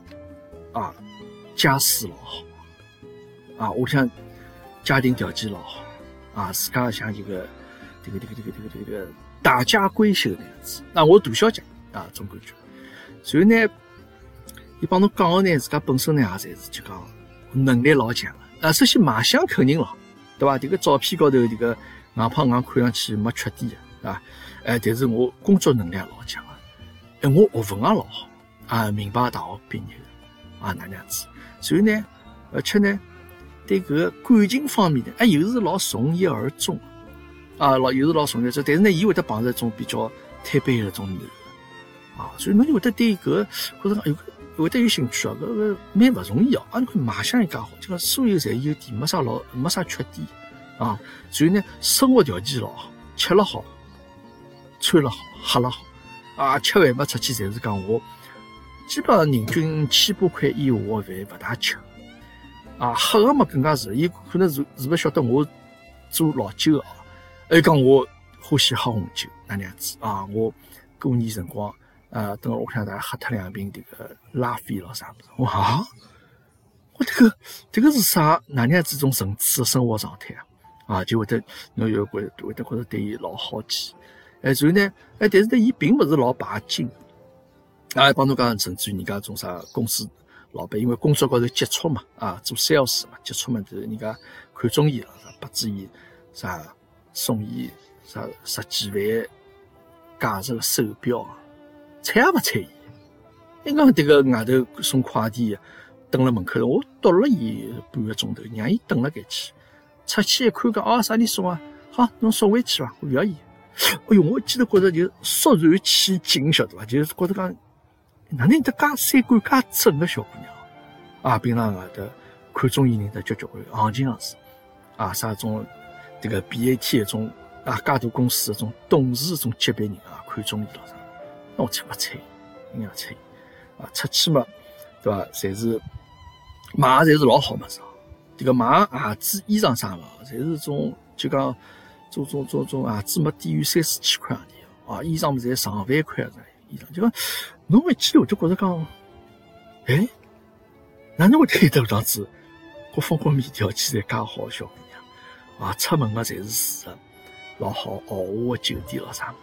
啊，家世老好啊，屋里向家庭条件老好啊，自家像一个这个这个这个这个这个大家闺秀那样子。那我大小姐啊，种感觉。所以呢，伊帮侬讲个呢，自家本身呢也侪是就讲能力老强的啊。首先卖相肯定了，对伐？这个照片高头这个硬胖硬看上去没缺点的，啊，哎，但是我工作能力也老强。哎，我学问也老好啊，名牌大学毕业的啊，哪样子？所以呢，而且呢，对搿感情方面呢，哎，又是老从一而终啊，老又是老从一而终。但是呢，伊会得碰着一种比较坦白的种男啊，所以侬就会得对搿觉着哎，会得有兴趣啊，搿个蛮勿容易哦。啊，你看卖相一介好，就讲所有侪优点，没啥老没啥缺点啊。所以呢，生活条件老好，吃了好，穿了好，喝了好。啊，吃饭嘛，出去侪是讲我，基本上人均千把块以下的饭勿大吃。啊，喝个嘛更加是，伊可能是是勿晓得我做老酒啊，还讲我欢喜喝红酒哪能样子啊。我过年辰光，呃，等屋里向大家喝脱两瓶这个拉菲咯啥物事。哇，我这个这个是啥？哪能样子种层次的生活状态啊？啊，就会得侬有会会得觉着对伊老好奇。哎，所以呢，哎，但是呢，伊并不是老拜金，啊，帮侬讲，甚至于人家种啥公司老板，因为工作高头接触嘛，啊，做 sales 嘛，接触嘛，就是人家看中伊了，拨子伊啥送伊啥十几万价值个手表，睬也勿睬伊。你讲迭个外头送快递等辣门口头，我堵了伊半个钟头，让伊等了搿去，出去一看讲，哦，啥人送啊？好，侬送回去伐，我勿要伊。哎哟，我记得觉着就肃然起敬，晓得伐？就是觉着讲，哪能有得介三观介正的小姑娘啊？平常外头看中伊人的交交关，行情上是啊，啥种这个 BAT 一种啊，介大公司一种董事一种级别人啊，看中伊了啥？那我睬不睬？应该睬啊！出去嘛，对伐？侪是买，侪是老好么子啊！这个买鞋子、衣裳啥嘛，侪是种就讲。做做做做鞋子没低于三四千块洋钿啊，衣裳么侪上万块的衣裳，就讲侬一记头就觉着讲，哎，哪能会得有这样子各方各面条件侪介好的小姑娘啊？出门嘛侪是住的老好豪华的酒店咯啥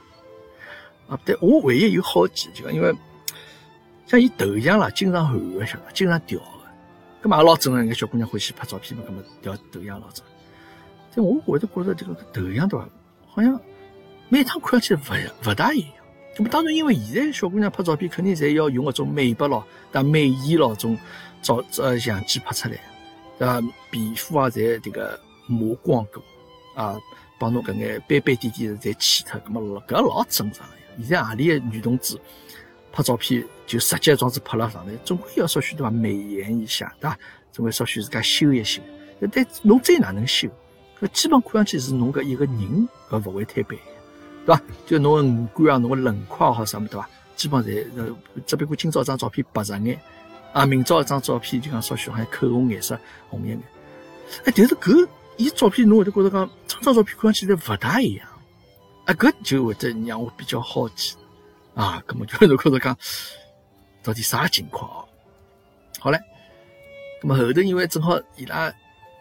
啊？但我唯一有好奇就讲，因为像伊头像啦，经常换个晓得，经常调个，搿么也老正常，一个小姑娘欢喜拍照片嘛，搿么调头像老正。但我会得觉着这个头像对伐？好像每趟看上去勿勿大一样。那么当然，因为现在小姑娘拍照片肯定侪要用搿种美白咯、带美颜咯种照呃相机拍出来，对伐？皮肤啊，侪这个磨光过啊，帮侬搿眼斑斑点点侪去脱，搿么搿老正常呀。现在何里个女同志拍照片就直接装子拍了上来，总归要稍许对伐？美颜一下，对伐？总归稍许自家修一修。但侬再哪能修？搿基本看上去是侬搿一个人搿勿会太白，对伐？就侬个五官啊，侬个轮廓好啥么，对伐？基本侪呃，只不过今朝张照片白着眼，啊，明朝一张照片就讲稍许好像口红颜色红一眼。哎，但是搿伊照片侬会得觉着讲，张张照片看上去侪勿大一样，啊，搿就会得让我比较好奇，啊，搿么就会得觉着讲，到底啥情况哦？好唻，搿么后头因为正好伊拉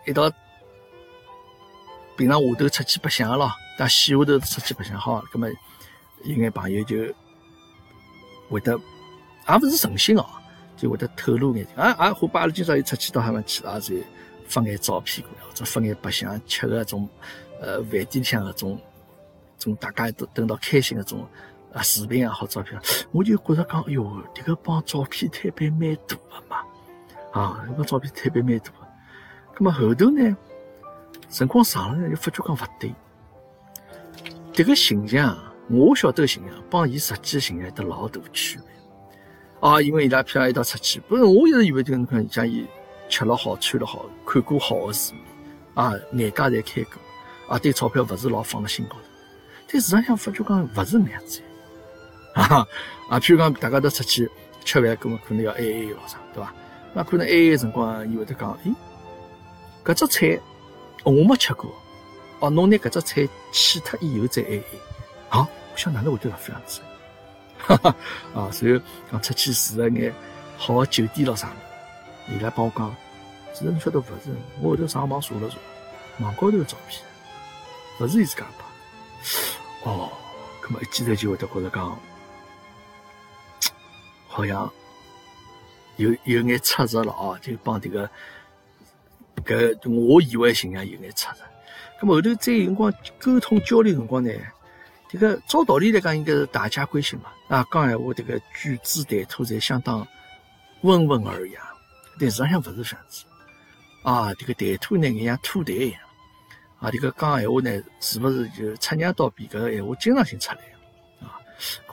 一道。平常下头出去白相咯，但线下头出去白相好，葛么有眼朋友就会得，也勿是诚心哦，就会得透露眼，啊啊，伙伴，阿拉今朝又出去到海么去了，就发眼照片过来，或者发眼白相吃个种，呃，饭店里向个种，种大家都等到开心个种啊视频也好照片，我就觉着讲，哎哟，这个帮照片摊板蛮大个嘛，啊，这个照片摊板蛮大个，葛么后头呢？辰光长了呢，就发觉讲勿对。迭个形象，我晓得个形象帮伊实际个形象有得老大区别。啊，因为伊拉譬如一道出去，不是我一直以为就侬看像伊吃了好、穿了好、看过好的世面，啊，眼界侪开过，啊，对钞票勿是老放辣心高头。但事实上发觉讲勿是搿样子，*laughs* 啊啊，譬如讲大家都出去吃饭，搿么可能要 A A 咯啥，对伐？那可能 A A 辰光，伊会得讲，诶，搿只菜我没吃过，哦，侬拿搿只菜去脱以后再 A A，啊，我想哪能会得搿副样子？哈哈，啊，随后讲出去住了眼好的酒店咯啥伊拉帮我讲，其实侬晓得勿是，我后头上网查了查，网高头个照片，勿是伊自家拍。哦，咁么一记头就会得觉着讲，好像有有眼出入了哦，就帮这个搿我以为形象有眼出入。咁么后头再有辰光沟通交流辰光呢，这个照道理来讲应该是大家关心嘛，啊，讲闲话这个举止谈吐侪相当温文尔雅，但实际上勿是这样子，啊，这个谈吐呢，像吐痰一样。啊，这个讲闲话呢，是不是就出娘刀比搿个闲话经常性出来啊？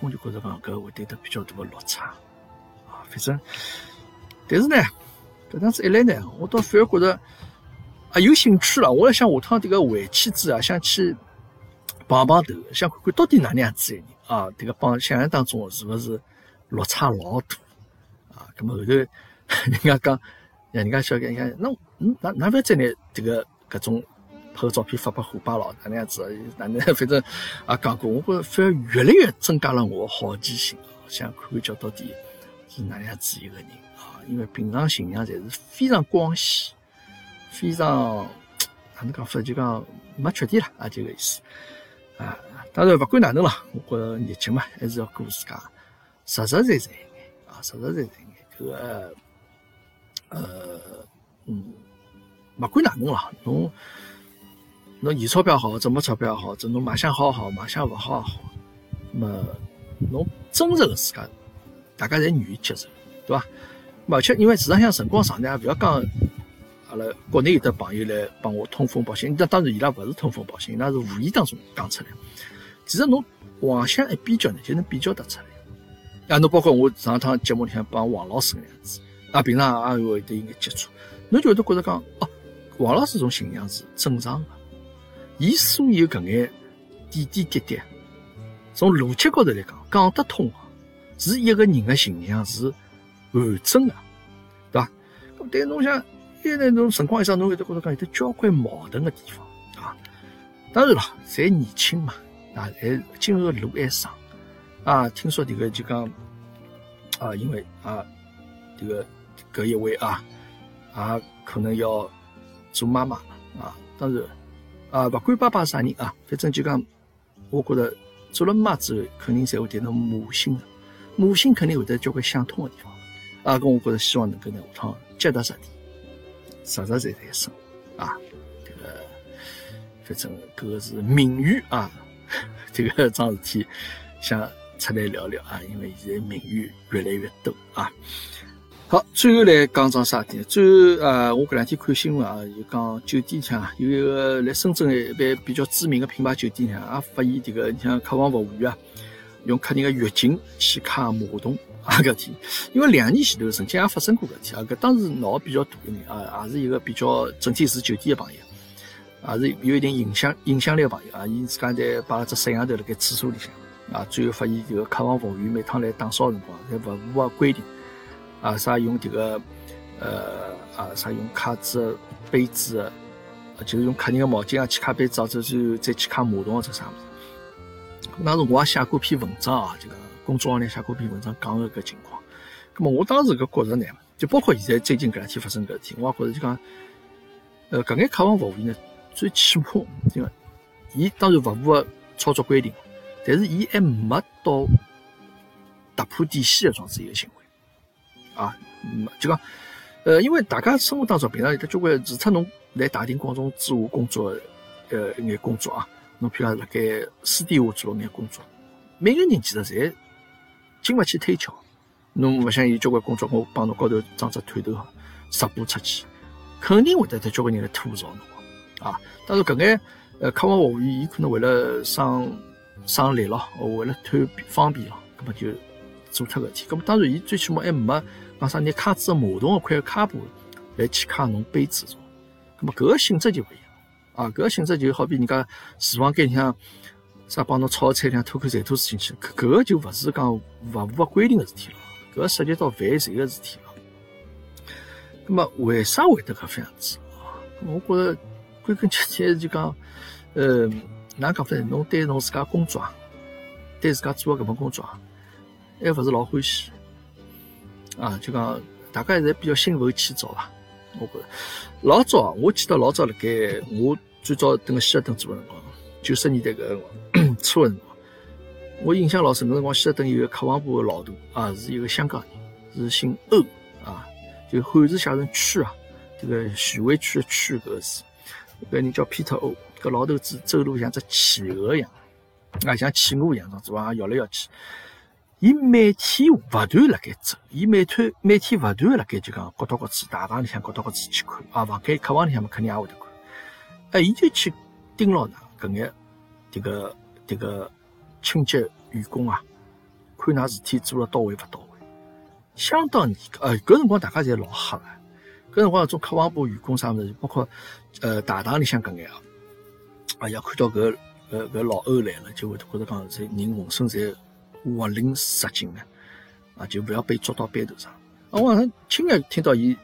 我就觉着讲搿会得得比较大的落差啊。反正，但是呢，搿样子一来呢，我倒反而觉着啊有兴趣了。我要想下趟这个回去之啊，想去碰碰头，想看看到底哪能样子一个人啊？这个帮想象当中是不是落差老大啊？咁么后头 *laughs* 人家讲，人家小看，你看，那嗯，哪哪不要再拿这个搿种。拍个照片发给虎爸了，哪能样子？哪能 *laughs* 反正啊讲过，我觉着反而越来越增加了我好奇心，想看看叫到底是哪能样子一个人。因为平常形象侪是非常光鲜，非常哪能讲法就讲没缺点了啊，这个意思啊。当然不管哪能了，我觉着日节嘛还是要过自家实实在在一点啊，实实在在一点。搿个呃嗯，不管哪能了，侬。侬有钞票好，怎么钞票好？这侬卖相好好，卖相勿好也好，那么侬真实个自家，大家侪愿意接受，对伐？而且因为市场上辰光长呢，勿要讲阿拉国内有的朋友来帮我通风报信，那当然伊拉勿是通风报信，那是无意当中讲出来。其实侬横向一比较呢，就能比较得出来。啊，侬包括我上趟节目里向帮王老师搿样子，啊，平常也会得有眼接触，侬就会得觉着讲，哦，王老师种形象是正常的。伊所有搿眼点点滴滴，从逻辑高头来讲，讲得通，是一个人的形象是完整的，对伐？咁但侬想，现在侬辰光一长，侬会得觉着讲有得交关矛盾的地方啊。当然了，侪年轻嘛，啊，还今后路还长啊。听说这个就讲啊，因为啊，这个搿一位啊，啊，可能要做妈妈啊，当然。啊，不管爸爸啥人啊，反正就讲，我觉着做了妈之后，肯定侪会谈到母性的，母性肯定会得交关相通的地方。啊，咁我觉着希望能够呢下趟脚踏实地，实实在在生活啊，这个反正搿个是名誉啊，这个 *laughs* 桩事体想出来聊聊啊，因为现在名誉越来越多啊。好，最后来讲桩啥点？最后啊，我搿两天看新闻啊，就讲酒店向有一个来深圳的一般比较知名的品牌酒店向，也发现这个你像客房服务员啊，用客人的月经去揩马桶啊搿天。因为两年前头曾经也发生过搿天啊，搿当时闹比较大的人啊，也是一个比较整天住酒店的朋友，也是有一定影响影响力的朋友啊，伊自家在摆了只摄像头辣盖厕所里向啊，最后发现这个客房服务员每趟来打扫辰光，侪勿符合规定。啊，啥用这个，呃，啊，啥用卡纸、杯子，就是用客人的毛巾啊去擦杯子，之后再去擦马桶或者啥物事。当时我也写过篇文章啊，这个公众号里写过篇文章讲个搿情况。那么我当时搿觉着呢，就包括现在最近搿两天发生搿事体，我也觉着就讲，呃，搿眼客房服务员呢，最起码，这个，伊当然勿符合操作规定，但是伊还没到突破底线的状子一个行为。啊，嗯，就讲，呃，因为大家生活当中平常有得交关，除脱侬来大庭广众之下工作，呃，一眼工作啊，侬譬如辣盖私底下做眼工作，每个人其实侪经勿起推敲。侬勿像有交关工作，我帮侬高头装只探头直播出去，肯定会得得交关人来吐槽侬啊。当然，搿眼呃客房服务员，伊可能为了省省力咯，为了贪方便咯，搿么就做脱个事体。咁么当然，伊最起码还没讲啥拿卡子马桶个块卡布来去卡侬杯子种。咁么搿个性质就勿一样啊，搿个性质就好比人家厨房间里向啥帮侬炒个菜里向吐口馋吐水进去，搿搿个就勿是讲勿符合规定个事体了，搿个涉及到犯罪个事体了。那么为啥会得搿副样子？我觉着归根结底就讲，呃，哪讲法呢？侬对侬自家工作，对自家做个搿份工作，还勿是老欢喜啊？就讲大家现在比较心浮气躁伐？我觉着老早，我记得老早辣盖我最早等个希尔顿做个辰光，九十年代搿辰光 *clears throat* 初个辰光，我印象老深。搿辰光希尔顿有个客房部个老大啊，是一个香港人，是姓欧啊，就汉字写成区啊，这个徐汇区的区搿个字。搿人叫 Peter O，搿老头子走路像只企鹅一样，啊，像企鹅一样，做啊摇来摇去。伊每天勿断辣盖走，伊每天每天勿断辣盖就讲各到各处，大堂里向各到各处去看，啊，房间客房里向嘛肯定也会得看。哎，伊就去盯牢㑚搿眼迭个迭个清洁员工啊，看㑚事体做了到位勿到位，相当严格。呃，搿辰光大家侪老吓个，搿辰光种客房部员工啥物事，包括呃大堂里向搿眼啊，啊，要看到搿搿搿老欧来了，就会得觉着讲侪人浑身侪。活灵实劲的啊，就不要被捉到背头上。我晚上亲眼听到伊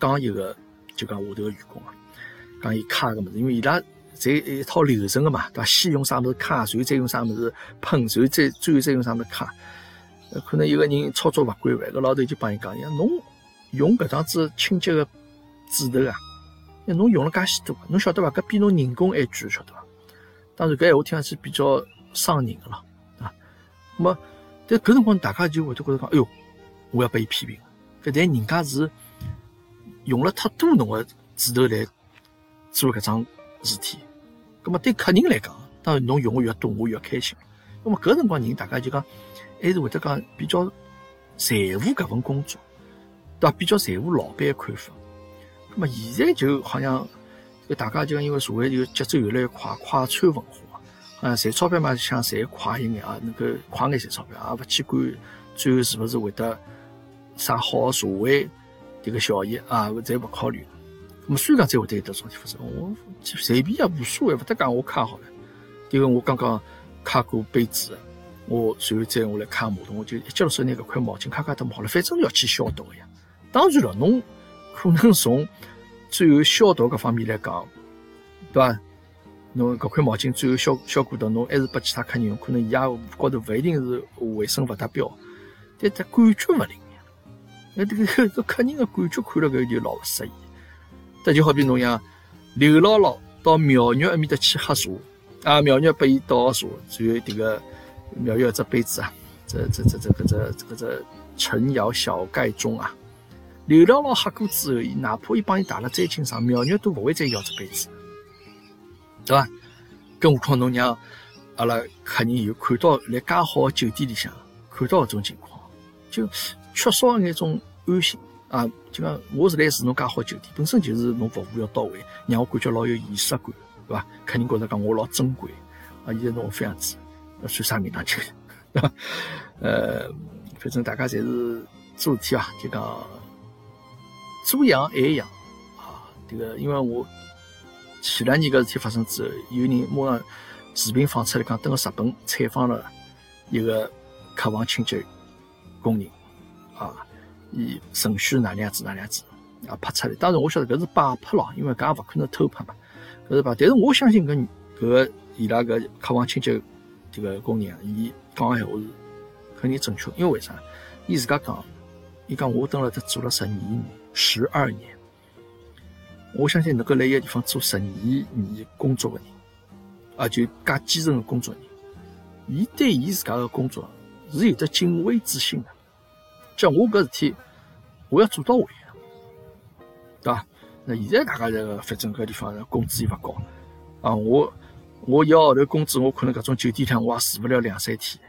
讲一个，就讲下头个员工啊，讲伊卡个物事，因为伊拉侪一套流程个嘛，对伐？先用啥物事卡，然后再用啥物事喷，然后再最后再用啥物事卡。可能有个人操作勿规范，搿老头就帮伊讲：，呀，侬用搿张子清洁个纸头啊，侬用了介许多，侬晓得伐？搿比侬人工还贵，晓得伐？当然，搿闲话听上去比较伤人个咯。那么，但搿辰光大家就会得觉着讲，哎哟，我要被伊批评。搿但人家是用了太多侬个指头来做搿桩事体。葛么对客人来讲，当然侬用个越多，我越开心。那么搿辰光人大家就讲，还是会得讲比较在乎搿份工作，对伐？比较在乎老板个看法。葛么现在就好像，大家就因为社会就节奏越来越快，快餐文化。啊，赚钞票嘛，想赚快一眼啊，能够快眼赚钞票，也勿去管最后是勿是会得啥好社会迭个效益啊，再勿考虑。那么虽然讲再会得有得种地发生，我随便也无所谓，勿得讲我卡好了。因为我刚刚卡过杯子，我随后再我来卡马桶，我就一接了手拿搿块毛巾卡卡得好了，反正要去消毒个呀。当然了，侬可能从最后消毒搿方面来讲，对伐？侬搿块毛巾最后效效果的，侬还是拨其他客人用，可能伊也高头勿一定是卫生勿达标，但它感觉勿灵。那这个 *laughs* 客人的感觉看了搿就老勿适意。这就好比侬像刘姥姥到妙玉埃面搭去喝茶，啊，妙玉拨伊倒茶，最后迭个庙肉只杯子啊，这这这这搿只这个只陈窑小盖钟啊，刘姥姥喝过之后，哪怕伊帮伊打了再清爽，妙玉都勿会再要只杯子。对伐？更何况侬让阿拉客人有看到来介好个酒店里向看到搿种情况，就缺少那种安心啊！就讲我是来住侬介好酒店，本身就是侬服务要到位，让我感觉老有仪式感，对伐？客人觉着讲我老珍贵啊！现在侬这样子，要算啥名堂酒？对伐？*laughs* 呃，反正大家侪是做事体啊，就讲做样爱样啊！这个因为我。前两年搿事体发生之后，有人马上视频放出来，讲登个日本采访了一个客房清洁工人，啊，伊程序哪能样子哪能样子啊拍出来。当然我晓得搿是摆拍咯，因为搿也勿可能偷拍嘛，搿是吧？但是我相信搿搿个伊拉搿客房清洁迭个工人，伊讲个话是肯定正确，因为为啥？伊自家讲，伊讲我蹲辣这做了十二年，十二年。我相信能够来一个地方做十二年工作的人，啊，就介基层的工作人，伊对伊自家的工作是有着敬畏之心的。叫我搿事体，我要做到位，对伐？那现在大家这个反正搿地方工资又勿高，啊，我我一个号头工资，我可能搿种酒店里我也住勿了两三天，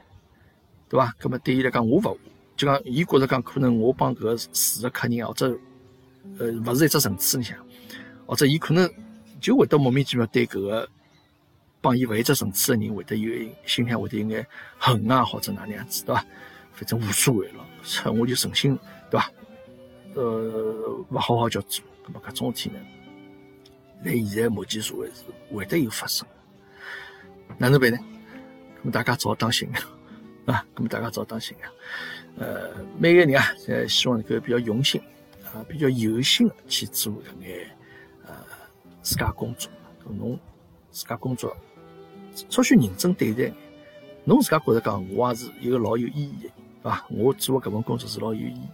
对伐？葛么对伊来讲，我勿就讲，伊觉着讲可能我帮搿个住的客人或者呃勿是一只层次里向。或者伊可能就会得莫名其妙对搿个帮伊勿一只层次的人会得有心里会得有眼恨啊，或者哪能样子，对伐？反正无所谓了，我就存心，对伐？呃，勿好好叫做，咁么搿种事体呢，在现在目前社会是会得有发生，哪能办呢？咁大家只好当心啊！咁大家只好当心啊！呃，每个人啊，侪希望能够比较用心啊，比较有心去做搿眼自家工作。侬自家工作，稍许认真对待，侬自家觉着讲，我也是一个老有意义的，对伐？我做搿份工作是老有意义。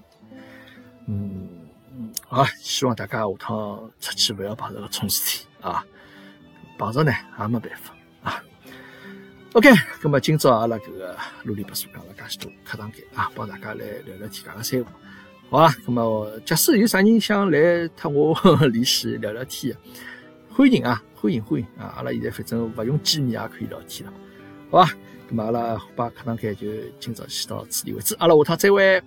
嗯嗯，好，希望大家下趟出去勿要碰着搿种事体啊，碰着呢也没办法啊。OK，咁么今朝阿拉搿个啰里吧嗦讲了介许多客堂间啊，帮大家来聊聊天，讲个三胡，好啊。咁么假使有啥人想来特我 *laughs* 联系聊聊天，欢迎啊，欢迎欢迎啊！阿拉现在反正不用见面也可以聊天了，好吧？咁阿拉把课堂开就今朝先到此地为止，阿拉下趟再会。